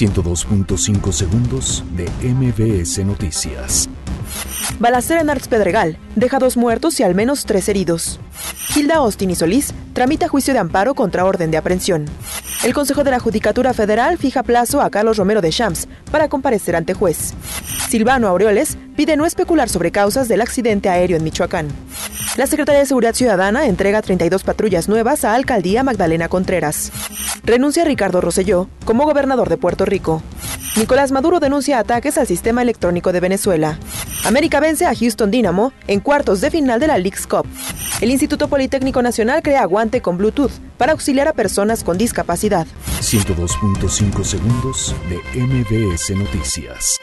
102.5 segundos de MBS Noticias. Balacera en Arts Pedregal deja dos muertos y al menos tres heridos. Hilda Austin y Solís tramita juicio de amparo contra orden de aprehensión. El Consejo de la Judicatura Federal fija plazo a Carlos Romero de Champs para comparecer ante juez. Silvano Aureoles pide no especular sobre causas del accidente aéreo en Michoacán. La Secretaría de Seguridad Ciudadana entrega 32 patrullas nuevas a Alcaldía Magdalena Contreras. Renuncia Ricardo Rosselló como gobernador de Puerto Rico. Nicolás Maduro denuncia ataques al sistema electrónico de Venezuela. América vence a Houston Dynamo en cuartos de final de la League's Cup. El Instituto Politécnico Nacional crea guante con Bluetooth para auxiliar a personas con discapacidad. 102.5 segundos de MBS Noticias.